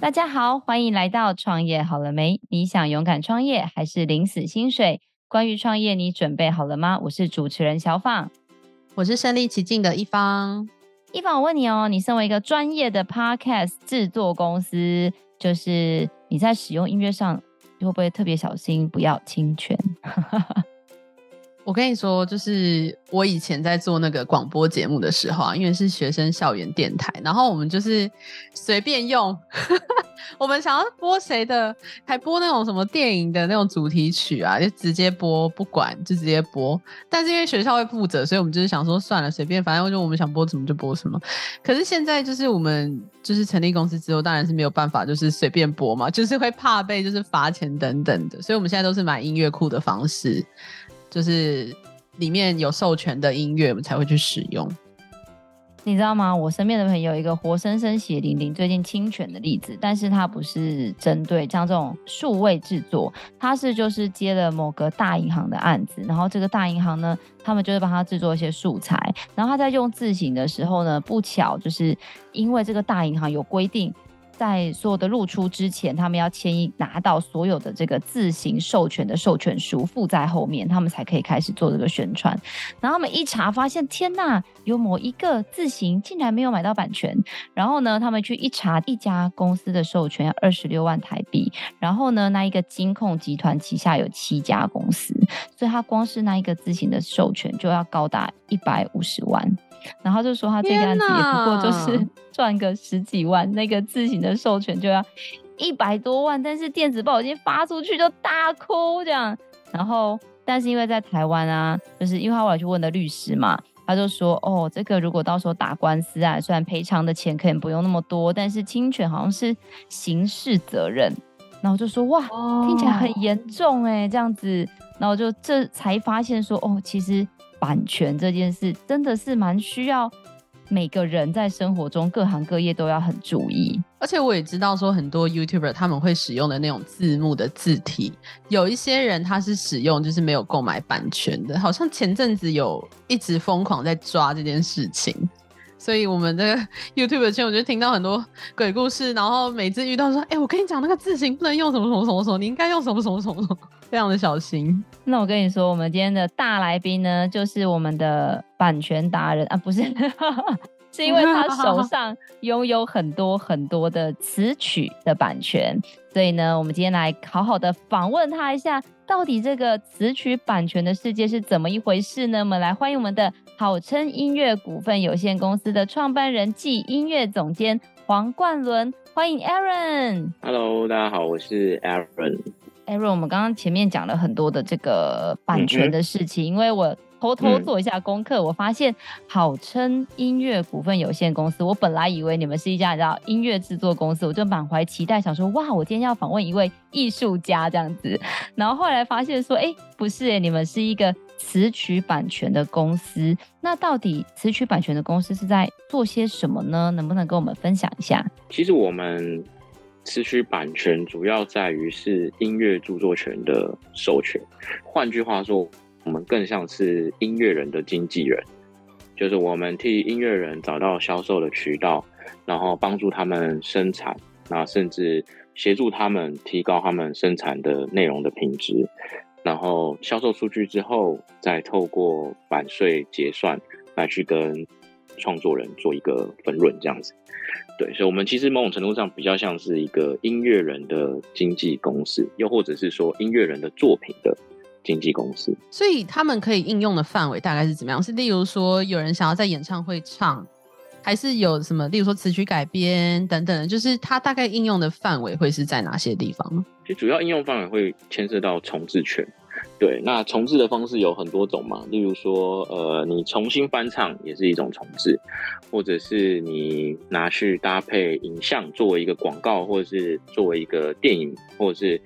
大家好，欢迎来到创业好了没？你想勇敢创业还是领死薪水？关于创业，你准备好了吗？我是主持人小放，我是身历其境的一方。一方，我问你哦，你身为一个专业的 Podcast 制作公司，就是你在使用音乐上，会不会特别小心，不要侵权？我跟你说，就是我以前在做那个广播节目的时候啊，因为是学生校园电台，然后我们就是随便用，我们想要播谁的，还播那种什么电影的那种主题曲啊，就直接播，不管就直接播。但是因为学校会负责，所以我们就是想说算了，随便，反正就我们想播什么就播什么。可是现在就是我们就是成立公司之后，当然是没有办法就是随便播嘛，就是会怕被就是罚钱等等的，所以我们现在都是买音乐库的方式。就是里面有授权的音乐，我们才会去使用。你知道吗？我身边的朋友一个活生生血淋淋最近侵权的例子，但是他不是针对像这种数位制作，他是就是接了某个大银行的案子，然后这个大银行呢，他们就是帮他制作一些素材，然后他在用字型的时候呢，不巧就是因为这个大银行有规定。在所有的露出之前，他们要签一拿到所有的这个自行授权的授权书附在后面，他们才可以开始做这个宣传。然后他们一查发现，天呐，有某一个自行竟然没有买到版权。然后呢，他们去一查，一家公司的授权要二十六万台币。然后呢，那一个金控集团旗下有七家公司，所以他光是那一个自行的授权就要高达一百五十万。然后就说他这个案子也不过就是 赚个十几万，那个自行的授权就要一百多万，但是电子报已经发出去就大哭这样。然后，但是因为在台湾啊，就是因为他后来去问的律师嘛，他就说哦，这个如果到时候打官司啊，虽然赔偿的钱可能不用那么多，但是侵权好像是刑事责任。然后就说哇，听起来很严重哎，这样子。然后就这才发现说哦，其实。版权这件事真的是蛮需要每个人在生活中各行各业都要很注意，而且我也知道说很多 YouTuber 他们会使用的那种字幕的字体，有一些人他是使用就是没有购买版权的，好像前阵子有一直疯狂在抓这件事情，所以我们的 YouTuber 圈我就听到很多鬼故事，然后每次遇到说，哎、我跟你讲那个字型不能用什么什么什么什么，你应该用什么什么什么什么。非常的小心。那我跟你说，我们今天的大来宾呢，就是我们的版权达人啊，不是，是因为他手上拥有很多很多的词曲的版权，所以呢，我们今天来好好的访问他一下，到底这个词曲版权的世界是怎么一回事呢？我们来欢迎我们的好称音乐股份有限公司的创办人暨音乐总监黄冠伦，欢迎 Aaron。Hello，大家好，我是 Aaron。Aaron，我们刚刚前面讲了很多的这个版权的事情，嗯、因为我偷偷做一下功课，嗯、我发现好称音乐股份有限公司，我本来以为你们是一家叫音乐制作公司，我就满怀期待，想说哇，我今天要访问一位艺术家这样子，然后后来发现说，哎，不是哎，你们是一个词曲版权的公司，那到底词曲版权的公司是在做些什么呢？能不能跟我们分享一下？其实我们。失去版权主要在于是音乐著作权的授权，换句话说，我们更像是音乐人的经纪人，就是我们替音乐人找到销售的渠道，然后帮助他们生产，那甚至协助他们提高他们生产的内容的品质，然后销售出去之后，再透过版税结算来去跟创作人做一个分润，这样子。对，所以，我们其实某种程度上比较像是一个音乐人的经纪公司，又或者是说音乐人的作品的经纪公司。所以，他们可以应用的范围大概是怎么样？是例如说，有人想要在演唱会唱，还是有什么？例如说词曲改编等等，就是它大概应用的范围会是在哪些地方呢？其实主要应用范围会牵涉到重置权。对，那重置的方式有很多种嘛，例如说，呃，你重新翻唱也是一种重置，或者是你拿去搭配影像作为一个广告，或者是作为一个电影，或者是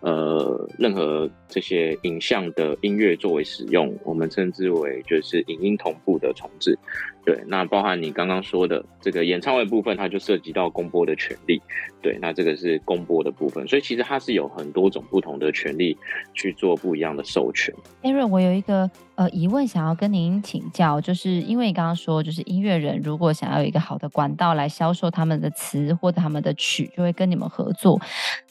呃任何这些影像的音乐作为使用，我们称之为就是影音同步的重制。对，那包含你刚刚说的这个演唱会部分，它就涉及到公播的权利。对，那这个是公播的部分，所以其实它是有很多种不同的权利去做不一样的授权。Aaron，我有一个呃疑问想要跟您请教，就是因为你刚刚说，就是音乐人如果想要有一个好的管道来销售他们的词或者他们的曲，就会跟你们合作。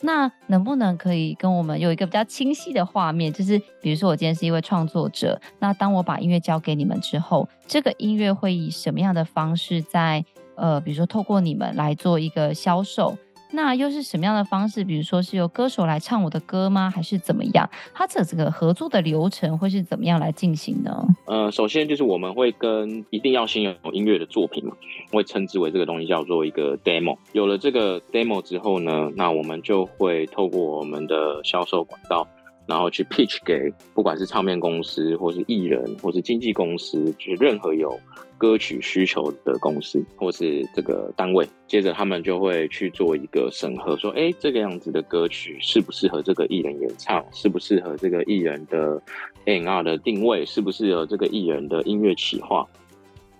那能不能可以跟我们有一个比较清晰的画面？就是比如说我今天是一位创作者，那当我把音乐交给你们之后，这个音乐会以什么样的方式在呃，比如说透过你们来做一个销售？那又是什么样的方式？比如说是由歌手来唱我的歌吗？还是怎么样？它这这个合作的流程会是怎么样来进行呢？呃，首先就是我们会跟一定要先有音乐的作品嘛，会称之为这个东西叫做一个 demo。有了这个 demo 之后呢，那我们就会透过我们的销售管道。然后去 pitch 给不管是唱片公司，或是艺人，或是经纪公司，就是任何有歌曲需求的公司或是这个单位，接着他们就会去做一个审核，说，哎，这个样子的歌曲适不适合这个艺人演唱，适不适合这个艺人的 A&R 的定位，适不适合这个艺人的音乐企划，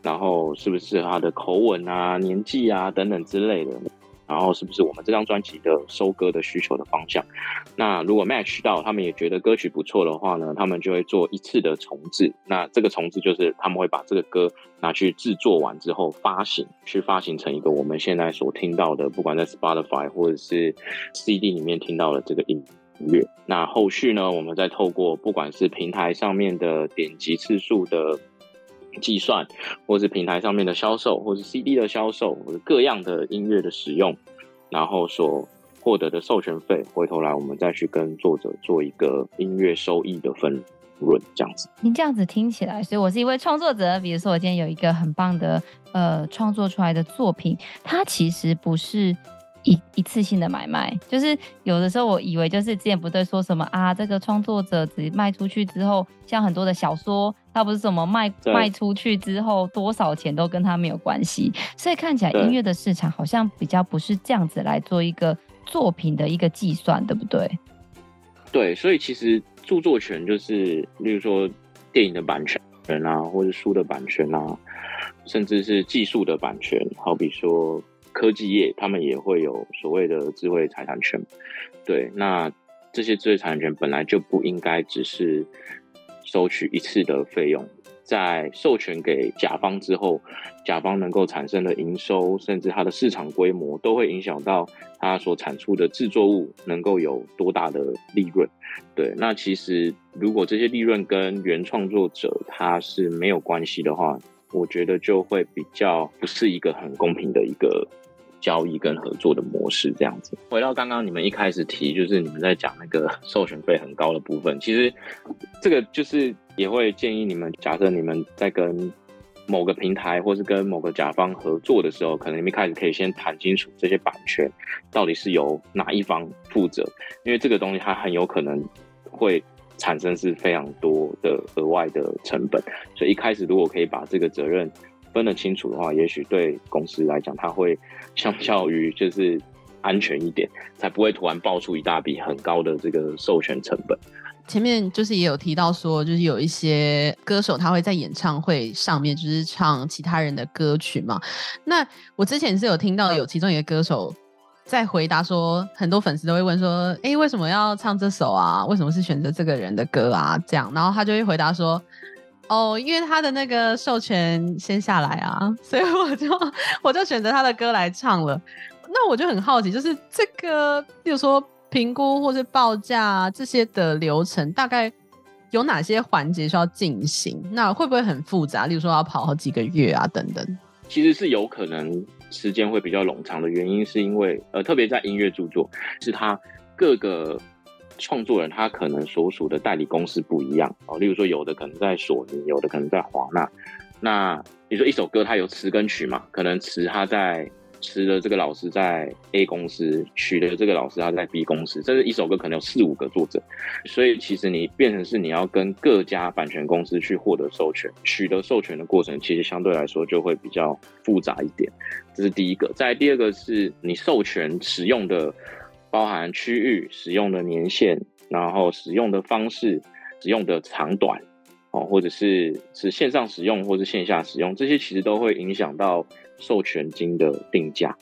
然后是不是他的口吻啊、年纪啊等等之类的。然后是不是我们这张专辑的收歌的需求的方向？那如果 match 到，他们也觉得歌曲不错的话呢，他们就会做一次的重制。那这个重制就是他们会把这个歌拿去制作完之后发行，去发行成一个我们现在所听到的，不管在 Spotify 或者是 CD 里面听到的这个音乐。那后续呢，我们再透过不管是平台上面的点击次数的。计算，或是平台上面的销售，或是 CD 的销售，或者各样的音乐的使用，然后所获得的授权费，回头来我们再去跟作者做一个音乐收益的分润，这样子。您这样子听起来，所以我是一位创作者。比如说，我今天有一个很棒的呃创作出来的作品，它其实不是。一一次性的买卖，就是有的时候我以为就是之前不对说什么啊，这个创作者只卖出去之后，像很多的小说，他不是什么卖卖出去之后多少钱都跟他没有关系，所以看起来音乐的市场好像比较不是这样子来做一个作品的一个计算，对不对？对，所以其实著作权就是，例如说电影的版权啊，或者书的版权啊，甚至是技术的版权，好比说。科技业他们也会有所谓的智慧财产权，对，那这些智慧财产权本来就不应该只是收取一次的费用，在授权给甲方之后，甲方能够产生的营收，甚至它的市场规模，都会影响到它所产出的制作物能够有多大的利润。对，那其实如果这些利润跟原创作者他是没有关系的话，我觉得就会比较不是一个很公平的一个。交易跟合作的模式这样子。回到刚刚你们一开始提，就是你们在讲那个 授权费很高的部分，其实这个就是也会建议你们，假设你们在跟某个平台或是跟某个甲方合作的时候，可能你们一开始可以先谈清楚这些版权到底是由哪一方负责，因为这个东西它很有可能会产生是非常多的额外的成本，所以一开始如果可以把这个责任。分得清楚的话，也许对公司来讲，它会相较于就是安全一点，才不会突然爆出一大笔很高的这个授权成本。前面就是也有提到说，就是有一些歌手他会在演唱会上面就是唱其他人的歌曲嘛。那我之前是有听到有其中一个歌手在回答说，很多粉丝都会问说，诶，为什么要唱这首啊？为什么是选择这个人的歌啊？这样，然后他就会回答说。哦，因为他的那个授权先下来啊，所以我就我就选择他的歌来唱了。那我就很好奇，就是这个，比如说评估或是报价这些的流程，大概有哪些环节需要进行？那会不会很复杂？例如说要跑好几个月啊，等等。其实是有可能时间会比较冗长的原因，是因为呃，特别在音乐著作，是他各个。创作人他可能所属的代理公司不一样哦，例如说有的可能在索尼，有的可能在华纳。那你说一首歌它有词跟曲嘛？可能词他在词的这个老师在 A 公司，曲的这个老师他在 B 公司，这是一首歌可能有四五个作者，所以其实你变成是你要跟各家版权公司去获得授权，取得授权的过程其实相对来说就会比较复杂一点。这是第一个。再第二个是你授权使用的。包含区域使用的年限，然后使用的方式、使用的长短，哦，或者是是线上使用或是线下使用，这些其实都会影响到授权金的定价，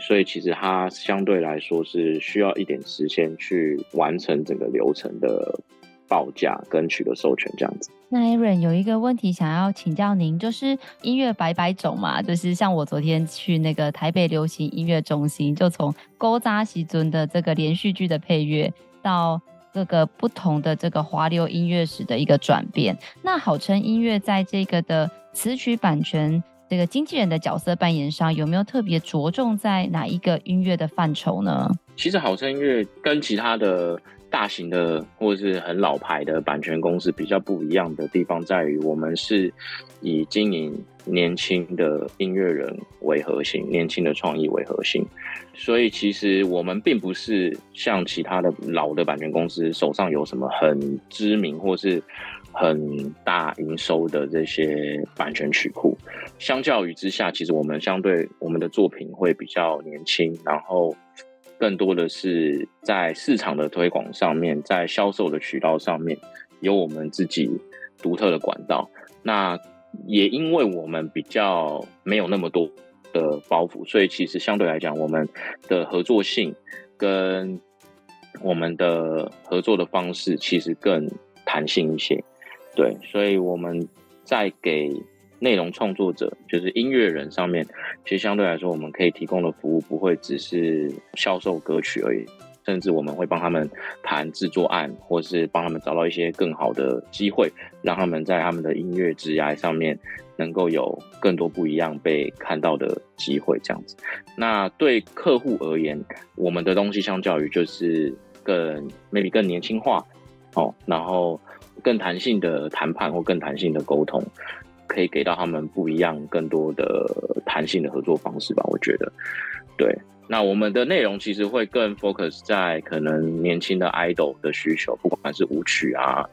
所以其实它相对来说是需要一点时间去完成整个流程的报价跟取得授权这样子。那 Aaron 有一个问题想要请教您，就是音乐百百种嘛，就是像我昨天去那个台北流行音乐中心，就从勾扎西尊的这个连续剧的配乐到各个不同的这个华流音乐史的一个转变。那好声音乐在这个的词曲版权这个经纪人的角色扮演上，有没有特别着重在哪一个音乐的范畴呢？其实好声音乐跟其他的。大型的或是很老牌的版权公司比较不一样的地方在于，我们是以经营年轻的音乐人为核心，年轻的创意为核心，所以其实我们并不是像其他的老的版权公司手上有什么很知名或是很大营收的这些版权曲库。相较于之下，其实我们相对我们的作品会比较年轻，然后。更多的是在市场的推广上面，在销售的渠道上面，有我们自己独特的管道。那也因为我们比较没有那么多的包袱，所以其实相对来讲，我们的合作性跟我们的合作的方式其实更弹性一些。对，所以我们在给。内容创作者就是音乐人上面，其实相对来说，我们可以提供的服务不会只是销售歌曲而已，甚至我们会帮他们谈制作案，或是帮他们找到一些更好的机会，让他们在他们的音乐职涯上面能够有更多不一样被看到的机会。这样子，那对客户而言，我们的东西相较于就是更 maybe 更年轻化哦，然后更弹性的谈判或更弹性的沟通。可以给到他们不一样、更多的弹性的合作方式吧，我觉得。对，那我们的内容其实会更 focus 在可能年轻的 idol 的需求，不管是舞曲啊，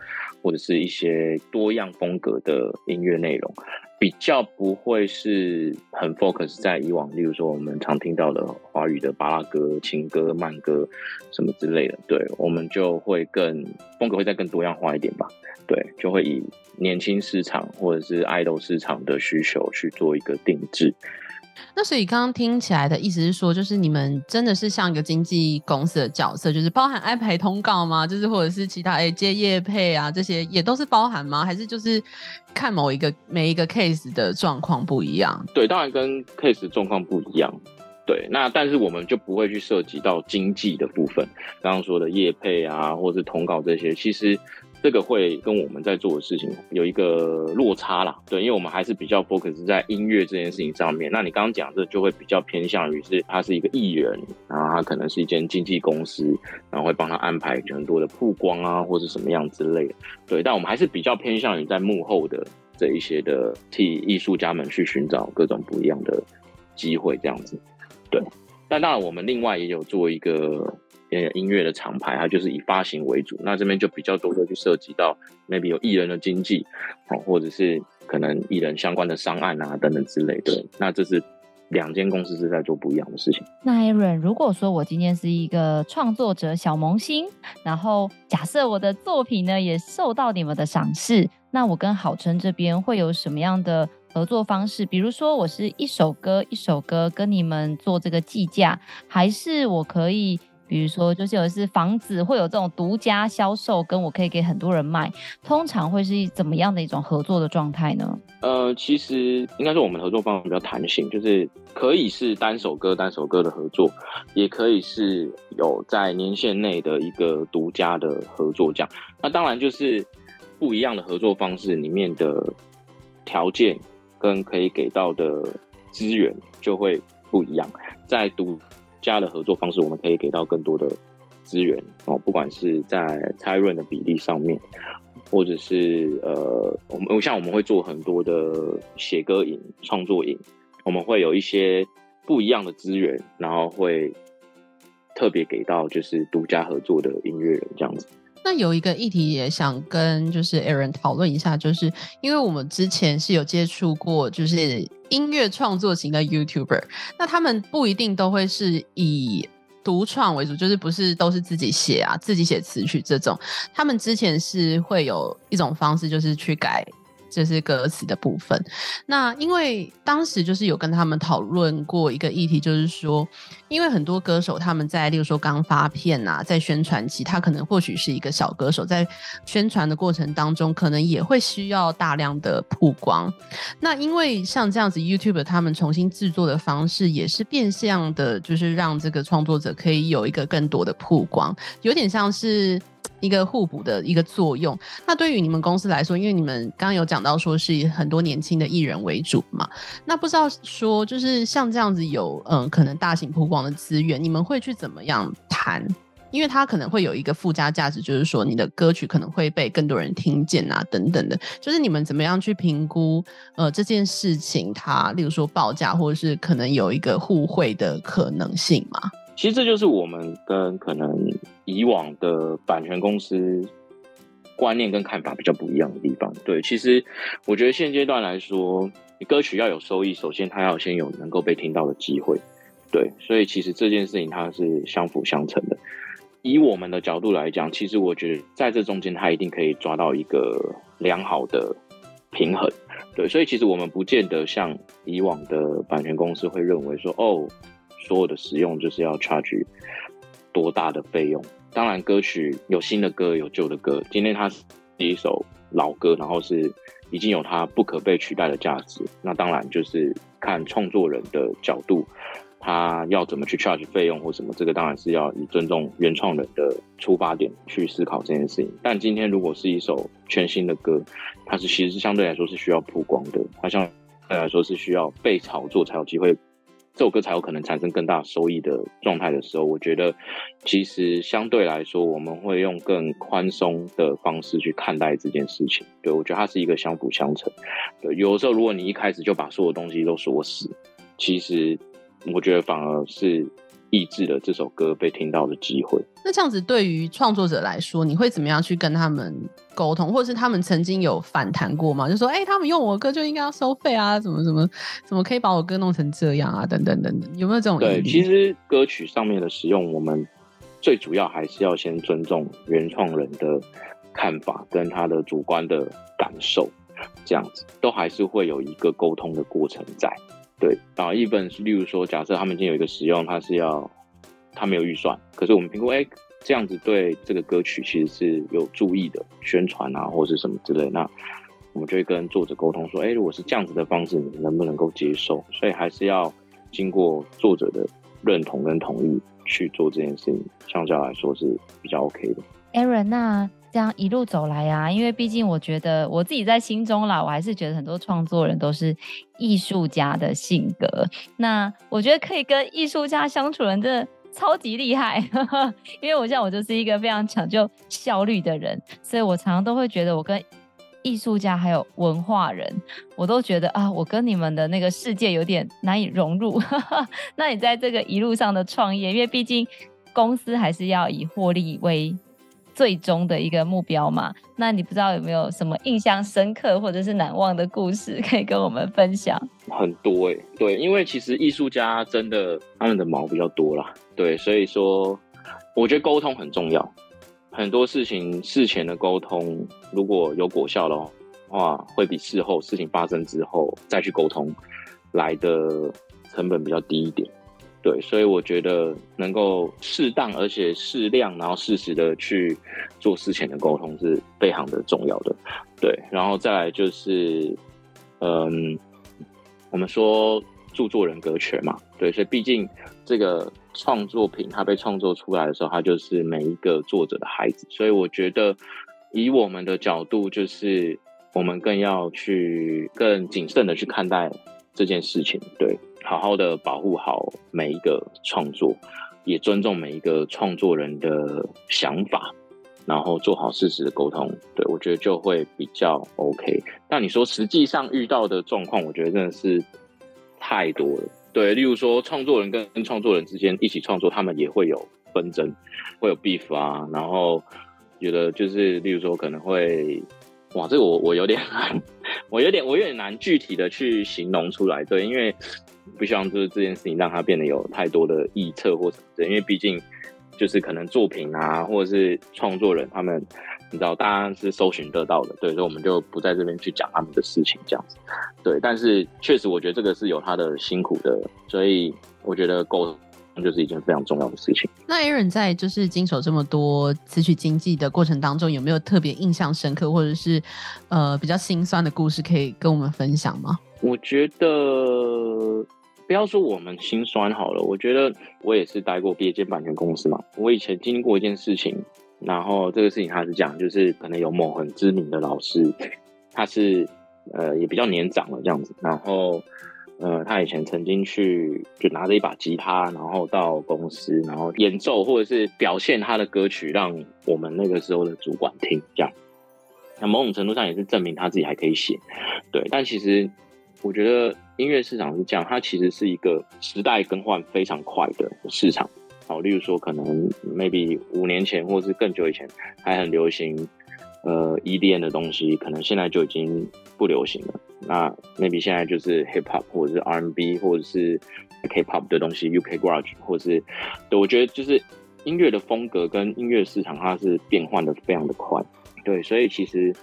或者是一些多样风格的音乐内容，比较不会是很 focus 在以往，例如说我们常听到的华语的巴拉歌、情歌、慢歌什么之类的。对，我们就会更风格会再更多样化一点吧。对，就会以年轻市场或者是 idol 市场的需求去做一个定制。那所以刚刚听起来的意思是说，就是你们真的是像一个经纪公司的角色，就是包含安排通告吗？就是或者是其他哎接业配啊这些也都是包含吗？还是就是看某一个每一个 case 的状况不一样？对，当然跟 case 状况不一样。对，那但是我们就不会去涉及到经纪的部分，刚刚说的业配啊，或是通告这些，其实。这个会跟我们在做的事情有一个落差啦，对，因为我们还是比较 focus 在音乐这件事情上面。那你刚刚讲这就会比较偏向于是他是一个艺人，然后他可能是一间经纪公司，然后会帮他安排很多的曝光啊，或是什么样之类的。对，但我们还是比较偏向于在幕后的这一些的替艺术家们去寻找各种不一样的机会这样子。对，但当然我们另外也有做一个。音乐的厂牌，它就是以发行为主，那这边就比较多的去涉及到 maybe 有艺人的经纪，或者是可能艺人相关的商案啊等等之类的。对，那这是两间公司是在做不一样的事情。那 Aaron，如果说我今天是一个创作者小萌新，然后假设我的作品呢也受到你们的赏识，那我跟好声这边会有什么样的合作方式？比如说我是一首歌一首歌跟你们做这个计价，还是我可以？比如说，就是有的是房子会有这种独家销售，跟我可以给很多人卖，通常会是怎么样的一种合作的状态呢？呃，其实应该说我们合作方法比较弹性，就是可以是单首歌单首歌的合作，也可以是有在年限内的一个独家的合作这样。那当然就是不一样的合作方式里面的条件跟可以给到的资源就会不一样，在独。家的合作方式，我们可以给到更多的资源哦，不管是在拆润的比例上面，或者是呃，我们像我们会做很多的写歌营、创作影，我们会有一些不一样的资源，然后会特别给到就是独家合作的音乐人这样子。那有一个议题也想跟就是 Aaron 讨论一下，就是因为我们之前是有接触过，就是音乐创作型的 YouTuber，那他们不一定都会是以独创为主，就是不是都是自己写啊，自己写词曲这种，他们之前是会有一种方式，就是去改就是歌词的部分。那因为当时就是有跟他们讨论过一个议题，就是说，因为很多歌手他们在，例如说刚发片啊，在宣传期，他可能或许是一个小歌手，在宣传的过程当中，可能也会需要大量的曝光。那因为像这样子，YouTube 他们重新制作的方式，也是变相的，就是让这个创作者可以有一个更多的曝光，有点像是。一个互补的一个作用。那对于你们公司来说，因为你们刚刚有讲到说是以很多年轻的艺人为主嘛，那不知道说就是像这样子有嗯可能大型曝光的资源，你们会去怎么样谈？因为它可能会有一个附加价值，就是说你的歌曲可能会被更多人听见啊等等的。就是你们怎么样去评估呃这件事情它，例如说报价或者是可能有一个互惠的可能性吗？其实这就是我们跟可能以往的版权公司观念跟看法比较不一样的地方。对，其实我觉得现阶段来说，歌曲要有收益，首先它要先有能够被听到的机会。对，所以其实这件事情它是相辅相成的。以我们的角度来讲，其实我觉得在这中间，它一定可以抓到一个良好的平衡。对，所以其实我们不见得像以往的版权公司会认为说，哦。所有的使用就是要 charge 多大的费用？当然，歌曲有新的歌，有旧的歌。今天它是一首老歌，然后是已经有它不可被取代的价值。那当然就是看创作人的角度，他要怎么去 charge 费用或什么。这个当然是要以尊重原创人的出发点去思考这件事情。但今天如果是一首全新的歌，它是其实相对来说是需要曝光的，它相对来说是需要被炒作才有机会。这首歌才有可能产生更大收益的状态的时候，我觉得其实相对来说，我们会用更宽松的方式去看待这件事情。对，我觉得它是一个相辅相成。对，有的时候如果你一开始就把所有东西都锁死，其实我觉得反而是。抑制了这首歌被听到的机会。那这样子对于创作者来说，你会怎么样去跟他们沟通，或者是他们曾经有反弹过吗？就说，哎、欸，他们用我歌就应该要收费啊，怎么怎么怎么可以把我歌弄成这样啊，等等等等，有没有这种？对，其实歌曲上面的使用，我们最主要还是要先尊重原创人的看法跟他的主观的感受，这样子都还是会有一个沟通的过程在。对啊，一本是例如说，假设他们已经有一个使用，他是要他没有预算，可是我们评估，哎，这样子对这个歌曲其实是有注意的宣传啊，或是什么之类，那我们就会跟作者沟通说，哎，如果是这样子的方式，你能不能够接受？所以还是要经过作者的认同跟同意去做这件事情，相较来说是比较 OK 的。Aaron，那。这样一路走来啊，因为毕竟我觉得我自己在心中啦，我还是觉得很多创作人都是艺术家的性格。那我觉得可以跟艺术家相处人真的超级厉害，因为我像我就是一个非常讲究效率的人，所以我常常都会觉得我跟艺术家还有文化人，我都觉得啊，我跟你们的那个世界有点难以融入。那你在这个一路上的创业，因为毕竟公司还是要以获利为。最终的一个目标嘛，那你不知道有没有什么印象深刻或者是难忘的故事可以跟我们分享？很多哎、对，因为其实艺术家真的他们的毛比较多啦，对，所以说我觉得沟通很重要，很多事情事前的沟通如果有果效的话，会比事后事情发生之后再去沟通来的成本比较低一点。对，所以我觉得能够适当而且适量，然后适时的去做事前的沟通是非常的重要的。对，然后再来就是，嗯，我们说著作人格权嘛，对，所以毕竟这个创作品它被创作出来的时候，它就是每一个作者的孩子，所以我觉得以我们的角度，就是我们更要去更谨慎的去看待这件事情，对。好好的保护好每一个创作，也尊重每一个创作人的想法，然后做好事实的沟通。对，我觉得就会比较 OK。那你说实际上遇到的状况，我觉得真的是太多了。对，例如说创作人跟创作人之间一起创作，他们也会有纷争，会有 beef 啊。然后觉得就是，例如说可能会。哇，这个我我有点，我有点我有点难具体的去形容出来，对，因为不希望就是这件事情让它变得有太多的臆测或什么的，因为毕竟就是可能作品啊，或者是创作人他们，你知道，大家是搜寻得到的，对，所以我们就不在这边去讲他们的事情，这样子，对。但是确实，我觉得这个是有他的辛苦的，所以我觉得沟通就是一件非常重要的事情。那 Aaron 在就是经手这么多词曲经济的过程当中，有没有特别印象深刻，或者是呃比较心酸的故事可以跟我们分享吗？我觉得。不要说我们心酸好了，我觉得我也是待过别间版权公司嘛。我以前经历过一件事情，然后这个事情他是讲，就是可能有某很知名的老师，他是呃也比较年长了这样子，然后呃他以前曾经去就拿着一把吉他，然后到公司，然后演奏或者是表现他的歌曲，让我们那个时候的主管听，这样。那某种程度上也是证明他自己还可以写，对。但其实我觉得。音乐市场是这样，它其实是一个时代更换非常快的市场。好，例如说，可能 maybe 五年前或是更久以前还很流行呃 EDM 的东西，可能现在就已经不流行了。那 maybe 现在就是 Hip Hop 或者是 R&B 或者是 K-pop 的东西，UK Garage 或者是，对，我觉得就是音乐的风格跟音乐市场它是变换的非常的快。对，所以其实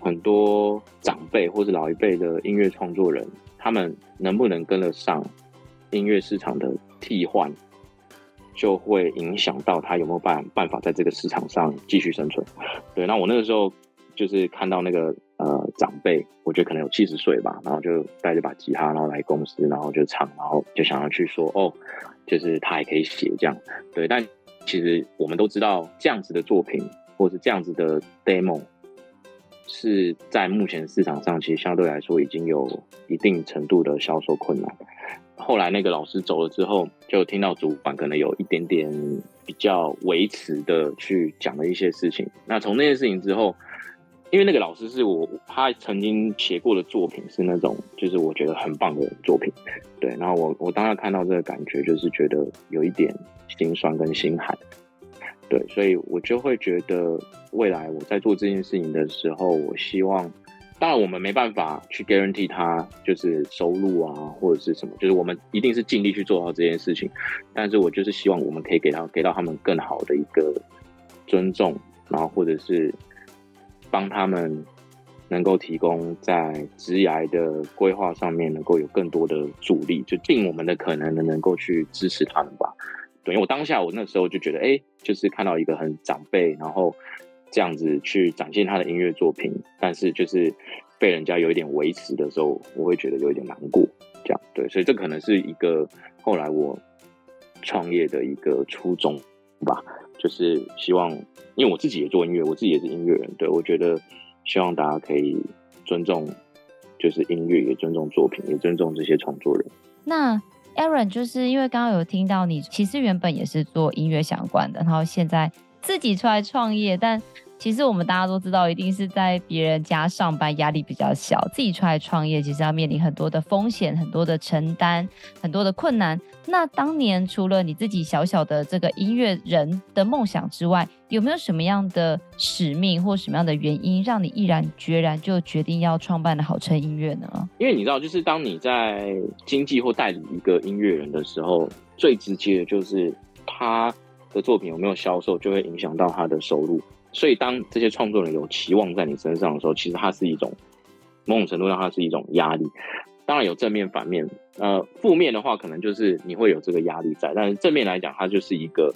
很多长辈或是老一辈的音乐创作人。他们能不能跟得上音乐市场的替换，就会影响到他有没有办办法在这个市场上继续生存。对，那我那个时候就是看到那个呃长辈，我觉得可能有七十岁吧，然后就带着把吉他，然后来公司，然后就唱，然后就想要去说哦，就是他还可以写这样。对，但其实我们都知道，这样子的作品，或是这样子的 demo。是在目前市场上，其实相对来说已经有一定程度的销售困难。后来那个老师走了之后，就听到主管可能有一点点比较维持的去讲了一些事情。那从那件事情之后，因为那个老师是我他曾经写过的作品是那种就是我觉得很棒的作品，对。然后我我当时看到这个感觉，就是觉得有一点心酸跟心寒。对，所以我就会觉得，未来我在做这件事情的时候，我希望，当然我们没办法去 guarantee 他就是收入啊，或者是什么，就是我们一定是尽力去做好这件事情。但是我就是希望我们可以给到给到他们更好的一个尊重，然后或者是帮他们能够提供在职涯的规划上面能够有更多的助力，就尽我们的可能的能够去支持他们吧。对，因为我当下我那时候就觉得，哎，就是看到一个很长辈，然后这样子去展现他的音乐作品，但是就是被人家有一点维持的时候，我会觉得有一点难过。这样，对，所以这可能是一个后来我创业的一个初衷吧，就是希望，因为我自己也做音乐，我自己也是音乐人，对，我觉得希望大家可以尊重，就是音乐，也尊重作品，也尊重这些创作人。那。Aaron，就是因为刚刚有听到你其实原本也是做音乐相关的，然后现在自己出来创业，但其实我们大家都知道，一定是在别人家上班压力比较小，自己出来创业其实要面临很多的风险、很多的承担、很多的困难。那当年除了你自己小小的这个音乐人的梦想之外，有没有什么样的使命或什么样的原因，让你毅然决然就决定要创办的好声音乐呢？因为你知道，就是当你在经纪或代理一个音乐人的时候，最直接的就是他的作品有没有销售，就会影响到他的收入。所以，当这些创作人有期望在你身上的时候，其实它是一种某种程度上，它是一种压力。当然有正面、反面。呃，负面的话，可能就是你会有这个压力在；但是正面来讲，它就是一个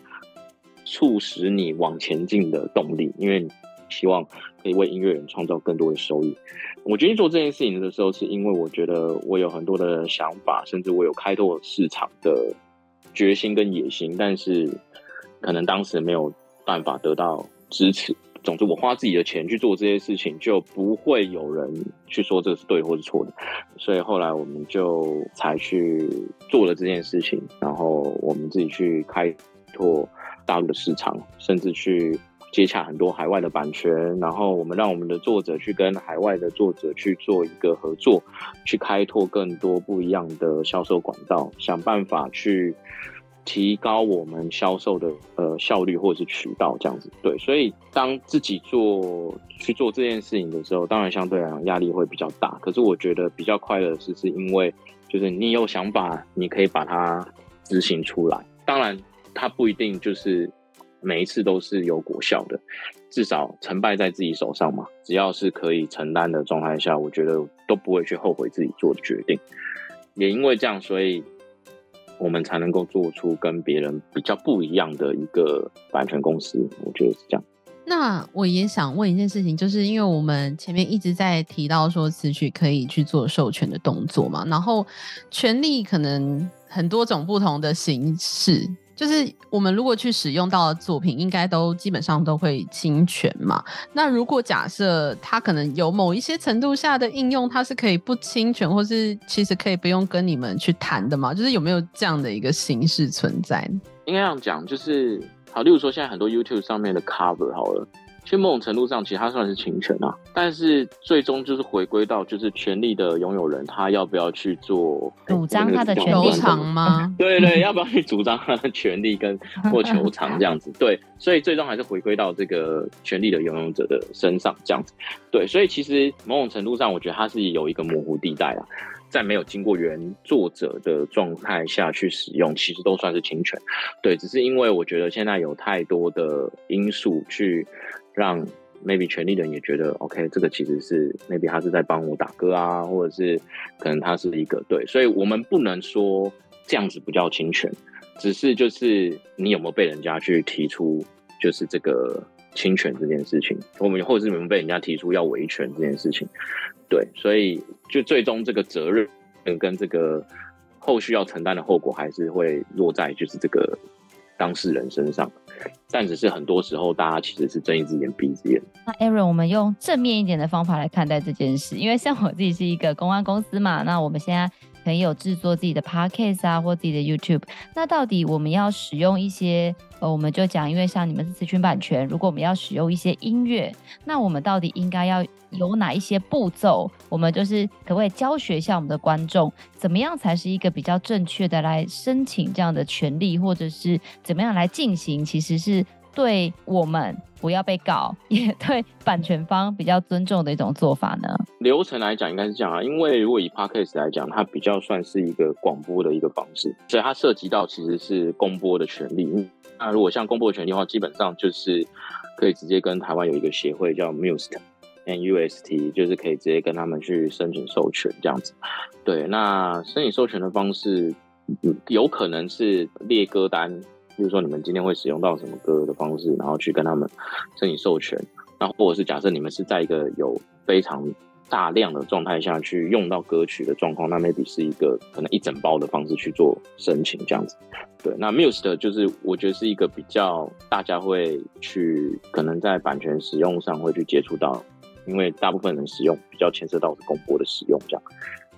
促使你往前进的动力，因为希望可以为音乐人创造更多的收益。我决定做这件事情的时候，是因为我觉得我有很多的想法，甚至我有开拓市场的决心跟野心，但是可能当时没有办法得到。支持，总之我花自己的钱去做这些事情，就不会有人去说这是对或是错的。所以后来我们就才去做了这件事情，然后我们自己去开拓大陆的市场，甚至去接洽很多海外的版权，然后我们让我们的作者去跟海外的作者去做一个合作，去开拓更多不一样的销售管道，想办法去。提高我们销售的呃效率或者是渠道这样子，对，所以当自己做去做这件事情的时候，当然相对来讲压力会比较大。可是我觉得比较快乐的是，是因为就是你有想法，你可以把它执行出来。当然，它不一定就是每一次都是有果效的，至少成败在自己手上嘛。只要是可以承担的状态下，我觉得都不会去后悔自己做的决定。也因为这样，所以我们才能够做出跟别人比较不一样的一个版权公司。我觉得是这样。那我也想问一件事情，就是因为我们前面一直在提到说词曲可以去做授权的动作嘛，然后权利可能很多种不同的形式。就是我们如果去使用到的作品，应该都基本上都会侵权嘛。那如果假设它可能有某一些程度下的应用，它是可以不侵权，或是其实可以不用跟你们去谈的嘛？就是有没有这样的一个形式存在？应该这样讲，就是好，例如说现在很多 YouTube 上面的 cover 好了。其实某种程度上，其实它算是侵权啊，但是最终就是回归到就是权利的拥有人，他要不要去做主张他的权利吗？对对，要不要去主张他的权利跟 或求偿这样子？对，所以最终还是回归到这个权利的拥有者的身上这样子。对，所以其实某种程度上，我觉得它是有一个模糊地带啊。在没有经过原作者的状态下去使用，其实都算是侵权。对，只是因为我觉得现在有太多的因素去让 maybe 权利人也觉得 OK，这个其实是 maybe 他是在帮我打歌啊，或者是可能他是一个对，所以我们不能说这样子不叫侵权，只是就是你有没有被人家去提出就是这个侵权这件事情，我们或者是有没有被人家提出要维权这件事情。对，所以就最终这个责任跟这个后续要承担的后果，还是会落在就是这个当事人身上。但只是很多时候，大家其实是睁一只眼闭一只眼。那 Aaron，我们用正面一点的方法来看待这件事，因为像我自己是一个公安公司嘛，那我们现在。可以有制作自己的 podcast 啊，或自己的 YouTube。那到底我们要使用一些呃，我们就讲，因为像你们是咨询版权，如果我们要使用一些音乐，那我们到底应该要有哪一些步骤？我们就是可不可以教学一下我们的观众，怎么样才是一个比较正确的来申请这样的权利，或者是怎么样来进行？其实是。对我们不要被告，也对版权方比较尊重的一种做法呢？流程来讲应该是这样啊，因为如果以 Podcast 来讲，它比较算是一个广播的一个方式，所以它涉及到其实是公播的权利。那如果像公播的权利的话，基本上就是可以直接跟台湾有一个协会叫 MUST，M-U-S-T，就是可以直接跟他们去申请授权这样子。对，那申请授权的方式，有可能是列歌单。比如说，你们今天会使用到什么歌的方式，然后去跟他们申请授权，那或者是假设你们是在一个有非常大量的状态下去用到歌曲的状况，那 maybe 是一个可能一整包的方式去做申请这样子。对，那 Muse 的就是我觉得是一个比较大家会去可能在版权使用上会去接触到，因为大部分人使用比较牵涉到是公播的使用这样。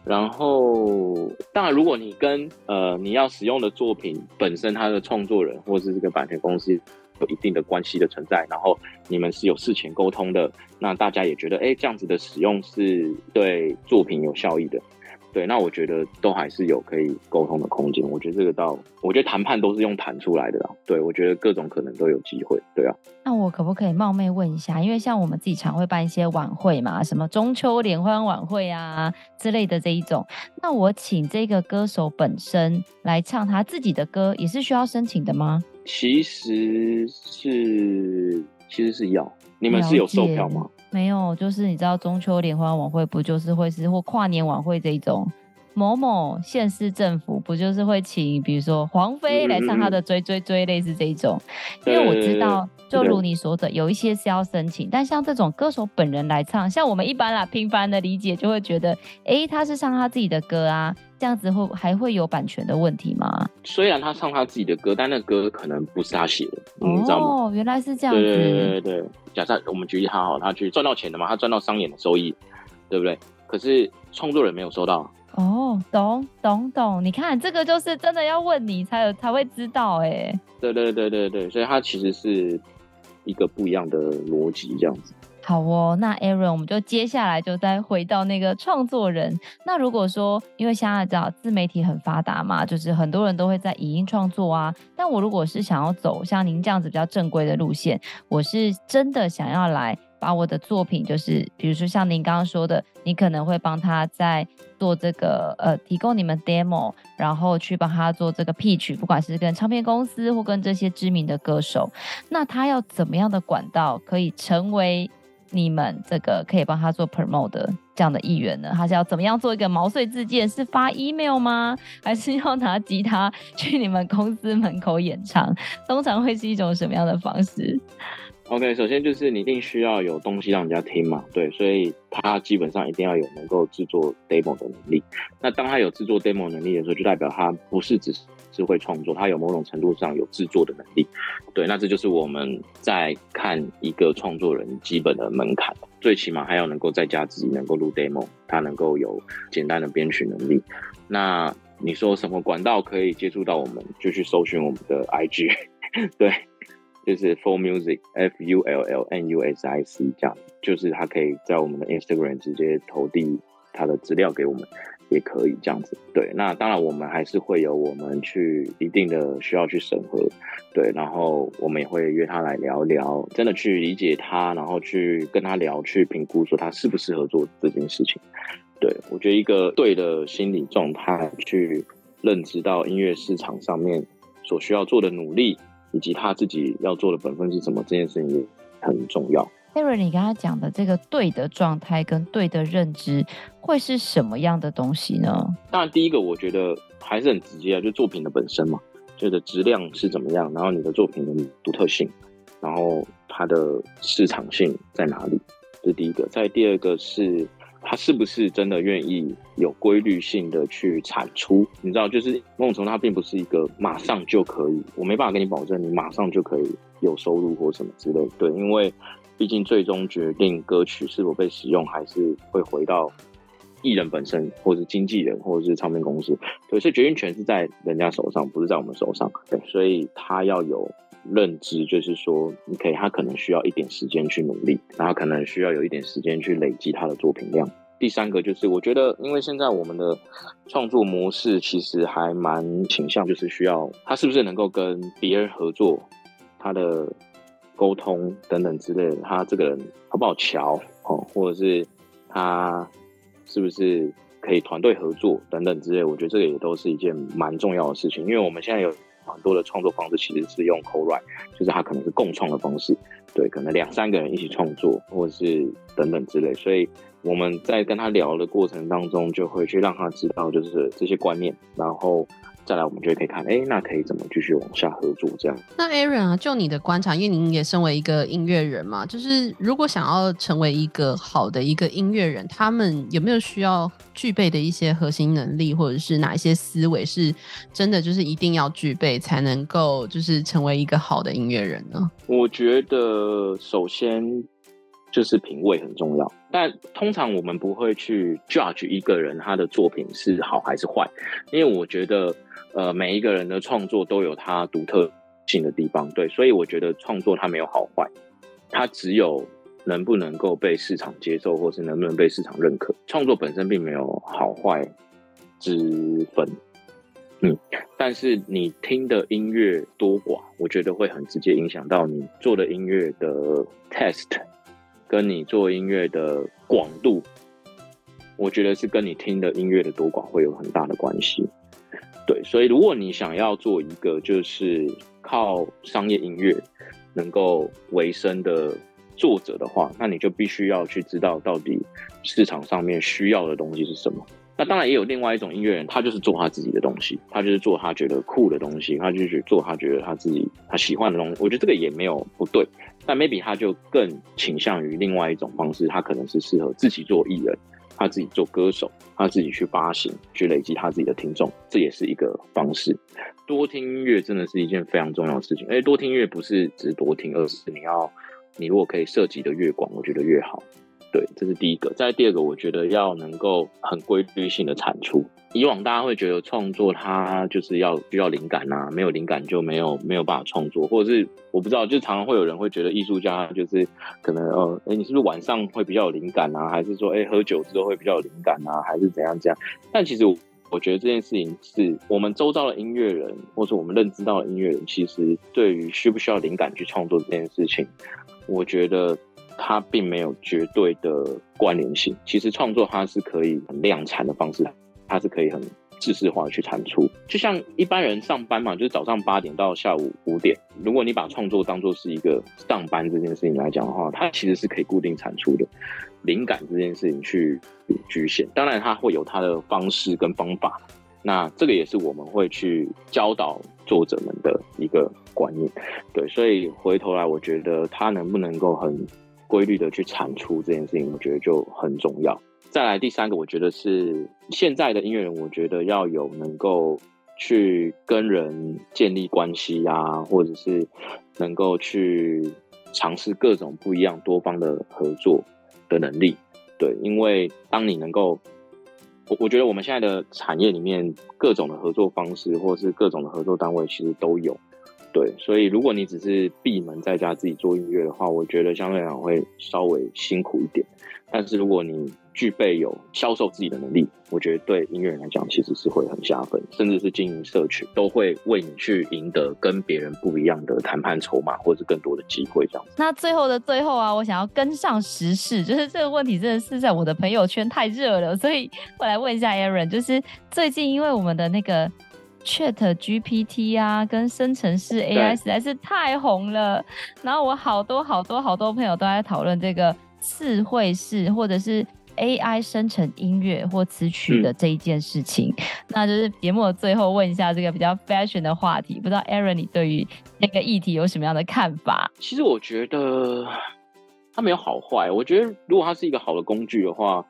然后，当然，如果你跟呃你要使用的作品本身它的创作人或是这个版权公司有一定的关系的存在，然后你们是有事前沟通的，那大家也觉得，哎，这样子的使用是对作品有效益的。对，那我觉得都还是有可以沟通的空间。我觉得这个到，我觉得谈判都是用谈出来的啦。对，我觉得各种可能都有机会。对啊，那我可不可以冒昧问一下？因为像我们自己常会办一些晚会嘛，什么中秋联欢晚会啊之类的这一种。那我请这个歌手本身来唱他自己的歌，也是需要申请的吗？其实是，其实是要。你们是有售票吗？没有，就是你知道中秋联欢晚会不就是会是或跨年晚会这一种，某某县市政府不就是会请，比如说黄飞来唱他的追追追，类似这一种。因为我知道，就如你说的，有一些是要申请，但像这种歌手本人来唱，像我们一般啦，平凡的理解就会觉得，哎，他是唱他自己的歌啊。这样子会还会有版权的问题吗？虽然他唱他自己的歌，但那歌可能不是他写的，你知道吗？哦，原来是这样子。对对对对，假设我们举例他好，他去赚到钱的嘛，他赚到商演的收益，对不对？可是创作人没有收到。哦，懂懂懂，你看这个就是真的要问你才有才会知道哎。对对对对对，所以他其实是一个不一样的逻辑，这样子。好哦，那 Aaron，我们就接下来就再回到那个创作人。那如果说，因为现在知道自媒体很发达嘛，就是很多人都会在影音创作啊。但我如果是想要走像您这样子比较正规的路线，我是真的想要来把我的作品，就是比如说像您刚刚说的，你可能会帮他在做这个呃，提供你们 demo，然后去帮他做这个 pitch，不管是跟唱片公司或跟这些知名的歌手，那他要怎么样的管道可以成为你们这个可以帮他做 promo 的这样的艺员呢？他是要怎么样做一个毛遂自荐？是发 email 吗？还是要拿吉他去你们公司门口演唱？通常会是一种什么样的方式？OK，首先就是你一定需要有东西让人家听嘛，对，所以他基本上一定要有能够制作 demo 的能力。那当他有制作 demo 能力的时候，就代表他不是只是会创作，他有某种程度上有制作的能力。对，那这就是我们在看一个创作人基本的门槛，最起码还要能够在家自己能够录 demo，他能够有简单的编曲能力。那你说什么管道可以接触到我们，就去搜寻我们的 IG，对。就是 Full Music F U L L N U S I C 这样，就是他可以在我们的 Instagram 直接投递他的资料给我们，也可以这样子。对，那当然我们还是会有我们去一定的需要去审核，对，然后我们也会约他来聊聊，真的去理解他，然后去跟他聊，去评估说他适不适合做这件事情。对，我觉得一个对的心理状态，去认知到音乐市场上面所需要做的努力。以及他自己要做的本分是什么，这件事情也很重要。Aaron，你刚才讲的这个对的状态跟对的认知，会是什么样的东西呢？当然，第一个我觉得还是很直接啊，就作品的本身嘛，就的质量是怎么样，然后你的作品的独特性，然后它的市场性在哪里，这是第一个。再第二个是。他是不是真的愿意有规律性的去产出？你知道，就是某种程度，它并不是一个马上就可以，我没办法跟你保证你马上就可以有收入或什么之类。对，因为毕竟最终决定歌曲是否被使用，还是会回到艺人本身，或者经纪人，或者是唱片公司。对，所以决定权是在人家手上，不是在我们手上。对，所以他要有。认知就是说，你可以，他可能需要一点时间去努力，然后可能需要有一点时间去累积他的作品量。第三个就是，我觉得，因为现在我们的创作模式其实还蛮倾向，就是需要他是不是能够跟别人合作，他的沟通等等之类的，他这个人好不好瞧哦，或者是他是不是可以团队合作等等之类，我觉得这个也都是一件蛮重要的事情，因为我们现在有。很多的创作方式其实是用 co-write，就是他可能是共创的方式，对，可能两三个人一起创作，或者是等等之类，所以我们在跟他聊的过程当中，就会去让他知道就是这些观念，然后。再来，我们就可以看，哎、欸，那可以怎么继续往下合作？这样。那 Aaron 啊，就你的观察，因为您也身为一个音乐人嘛，就是如果想要成为一个好的一个音乐人，他们有没有需要具备的一些核心能力，或者是哪一些思维是真的就是一定要具备，才能够就是成为一个好的音乐人呢？我觉得首先就是品味很重要，但通常我们不会去 judge 一个人他的作品是好还是坏，因为我觉得。呃，每一个人的创作都有他独特性的地方，对，所以我觉得创作它没有好坏，它只有能不能够被市场接受，或是能不能被市场认可。创作本身并没有好坏之分，嗯，但是你听的音乐多寡，我觉得会很直接影响到你做的音乐的 test，跟你做音乐的广度，我觉得是跟你听的音乐的多广会有很大的关系。对，所以如果你想要做一个就是靠商业音乐能够维生的作者的话，那你就必须要去知道到底市场上面需要的东西是什么。那当然也有另外一种音乐人，他就是做他自己的东西，他就是做他觉得酷的东西，他就是做他觉得他自己他喜欢的东西。我觉得这个也没有不对，但 maybe 他就更倾向于另外一种方式，他可能是适合自己做艺人。他自己做歌手，他自己去发行，去累积他自己的听众，这也是一个方式。多听音乐真的是一件非常重要的事情。而且多听音乐不是只多听，而是你要，你如果可以涉及的越广，我觉得越好。对，这是第一个。再第二个，我觉得要能够很规律性的产出。以往大家会觉得创作它就是要需要灵感啊，没有灵感就没有没有办法创作，或者是我不知道，就常常会有人会觉得艺术家就是可能呃，哎，你是不是晚上会比较有灵感啊？还是说，哎，喝酒之后会比较有灵感啊？还是怎样这样？但其实我，我觉得这件事情是我们周遭的音乐人，或者我们认知到的音乐人，其实对于需不需要灵感去创作这件事情，我觉得。它并没有绝对的关联性。其实创作它是可以很量产的方式，它是可以很制式化去产出。就像一般人上班嘛，就是早上八点到下午五点。如果你把创作当做是一个上班这件事情来讲的话，它其实是可以固定产出的。灵感这件事情去局限，当然它会有它的方式跟方法。那这个也是我们会去教导作者们的一个观念，对，所以回头来，我觉得他能不能够很规律的去产出这件事情，我觉得就很重要。再来第三个，我觉得是现在的音乐人，我觉得要有能够去跟人建立关系啊，或者是能够去尝试各种不一样多方的合作的能力，对，因为当你能够。我我觉得我们现在的产业里面各种的合作方式，或是各种的合作单位，其实都有。对，所以如果你只是闭门在家自己做音乐的话，我觉得相对来讲会稍微辛苦一点。但是如果你具备有销售自己的能力，我觉得对音乐人来讲其实是会很加分，甚至是经营社群都会为你去赢得跟别人不一样的谈判筹码，或者是更多的机会这样子。那最后的最后啊，我想要跟上时事，就是这个问题真的是在我的朋友圈太热了，所以我来问一下 Aaron，就是最近因为我们的那个。Chat GPT 啊，跟生成式 AI 实在是太红了。然后我好多好多好多朋友都在讨论这个词汇式或者是 AI 生成音乐或词曲的这一件事情。嗯、那就是节目的最后问一下这个比较 fashion 的话题，不知道 Aaron 你对于那个议题有什么样的看法？其实我觉得它没有好坏。我觉得如果它是一个好的工具的话。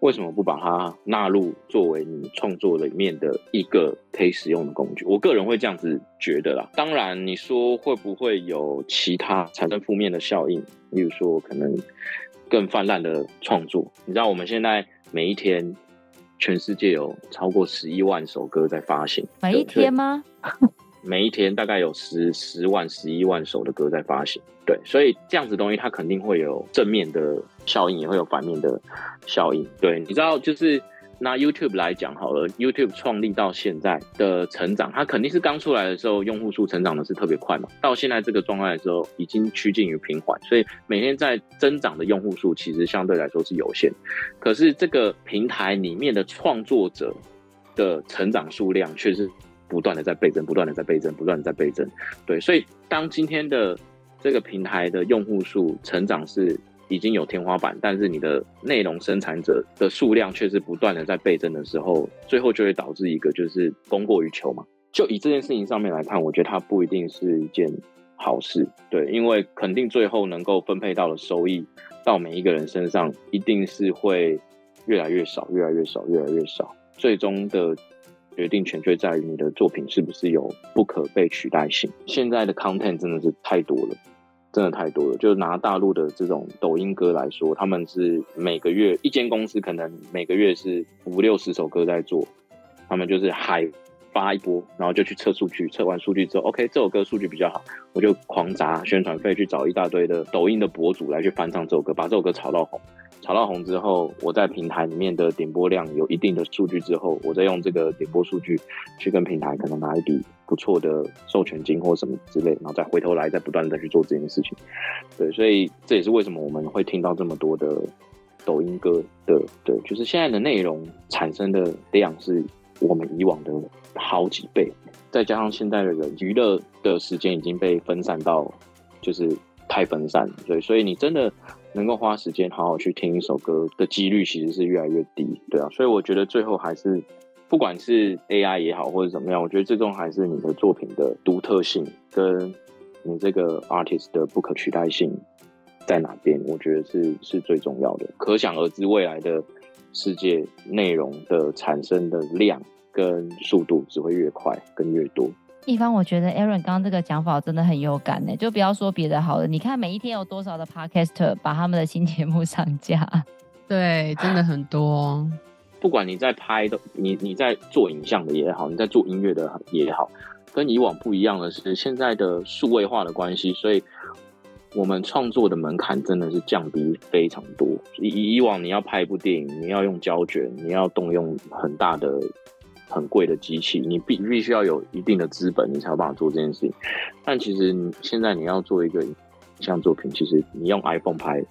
为什么不把它纳入作为你创作里面的一个可以使用的工具？我个人会这样子觉得啦。当然，你说会不会有其他产生负面的效应？例如说，可能更泛滥的创作。你知道，我们现在每一天，全世界有超过十一万首歌在发行。每一天吗？每一天大概有十十万、十一万首的歌在发行，对，所以这样子东西它肯定会有正面的效应，也会有反面的效应。对，你知道，就是拿 YouTube 来讲好了，YouTube 创立到现在的成长，它肯定是刚出来的时候用户数成长的是特别快嘛，到现在这个状态的时候已经趋近于平缓，所以每天在增长的用户数其实相对来说是有限，可是这个平台里面的创作者的成长数量却是。不断的在倍增，不断的在倍增，不断的在倍增。对，所以当今天的这个平台的用户数成长是已经有天花板，但是你的内容生产者的数量却是不断的在倍增的时候，最后就会导致一个就是供过于求嘛。就以这件事情上面来看，我觉得它不一定是一件好事。对，因为肯定最后能够分配到的收益到每一个人身上，一定是会越来越少，越来越少，越来越少，最终的。决定权就在于你的作品是不是有不可被取代性。现在的 content 真的是太多了，真的太多了。就拿大陆的这种抖音歌来说，他们是每个月一间公司可能每个月是五六十首歌在做，他们就是嗨发一波，然后就去测数据，测完数据之后，OK 这首歌数据比较好，我就狂砸宣传费去找一大堆的抖音的博主来去翻唱这首歌，把这首歌炒到红。炒到红之后，我在平台里面的点播量有一定的数据之后，我再用这个点播数据去跟平台可能拿一笔不错的授权金或什么之类，然后再回头来再不断的去做这件事情。对，所以这也是为什么我们会听到这么多的抖音歌的，对，就是现在的内容产生的量是我们以往的好几倍，再加上现在的人娱乐的时间已经被分散到就是太分散，对，所以你真的。能够花时间好好去听一首歌的几率其实是越来越低，对啊，所以我觉得最后还是，不管是 AI 也好或者怎么样，我觉得最终还是你的作品的独特性跟你这个 artist 的不可取代性在哪边，我觉得是是最重要的。可想而知，未来的世界内容的产生的量跟速度只会越快，跟越多。一方，我觉得 Aaron 刚刚这个讲法真的很有感呢。就不要说别的好了，你看每一天有多少的 Podcaster 把他们的新节目上架？对，真的很多。不管你在拍的，你你在做影像的也好，你在做音乐的也好，跟以往不一样的是，现在的数位化的关系，所以我们创作的门槛真的是降低非常多。以以往你要拍一部电影，你要用胶卷，你要动用很大的。很贵的机器，你必必须要有一定的资本，你才有办法做这件事情。但其实现在你要做一个影像作品，其实你用 iPhone 拍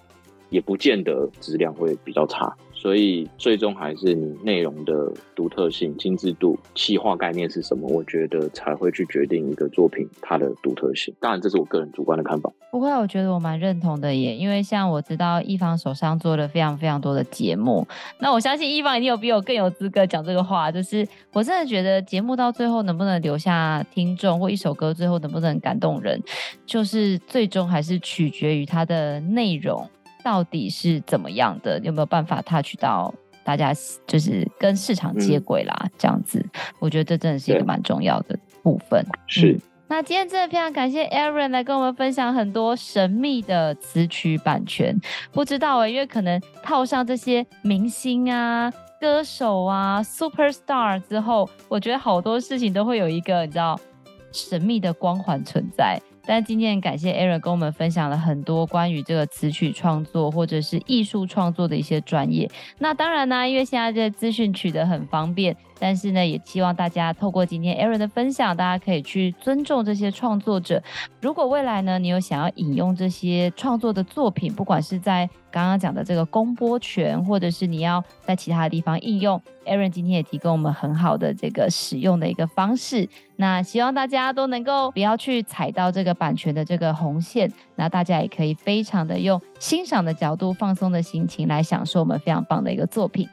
也不见得质量会比较差。所以最终还是你内容的独特性、精致度、企划概念是什么？我觉得才会去决定一个作品它的独特性。当然，这是我个人主观的看法。不过，我觉得我蛮认同的耶，因为像我知道一方手上做了非常非常多的节目，那我相信一方一定有比我更有资格讲这个话。就是我真的觉得节目到最后能不能留下听众，或一首歌最后能不能感动人，就是最终还是取决于它的内容。到底是怎么样的？有没有办法 touch 到大家，就是跟市场接轨啦？嗯、这样子，我觉得这真的是一个蛮重要的部分。是、嗯。那今天真的非常感谢 Aaron 来跟我们分享很多神秘的词曲版权。不知道哎、欸，因为可能套上这些明星啊、歌手啊、Superstar 之后，我觉得好多事情都会有一个你知道神秘的光环存在。但今天感谢 Aaron 跟我们分享了很多关于这个词曲创作或者是艺术创作的一些专业。那当然呢，因为现在这资讯取得很方便。但是呢，也希望大家透过今天 Aaron 的分享，大家可以去尊重这些创作者。如果未来呢，你有想要引用这些创作的作品，不管是在刚刚讲的这个公播权，或者是你要在其他的地方应用，Aaron 今天也提供我们很好的这个使用的一个方式。那希望大家都能够不要去踩到这个版权的这个红线，那大家也可以非常的用欣赏的角度、放松的心情来享受我们非常棒的一个作品。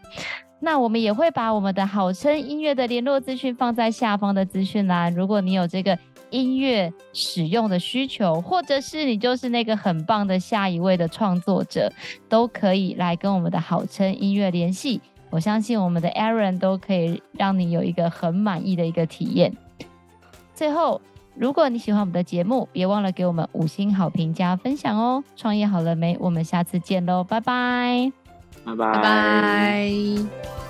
那我们也会把我们的好声音乐的联络资讯放在下方的资讯栏。如果你有这个音乐使用的需求，或者是你就是那个很棒的下一位的创作者，都可以来跟我们的好称音乐联系。我相信我们的 Aaron 都可以让你有一个很满意的一个体验。最后，如果你喜欢我们的节目，别忘了给我们五星好评加分享哦。创业好了没？我们下次见喽，拜拜。拜拜。拜拜。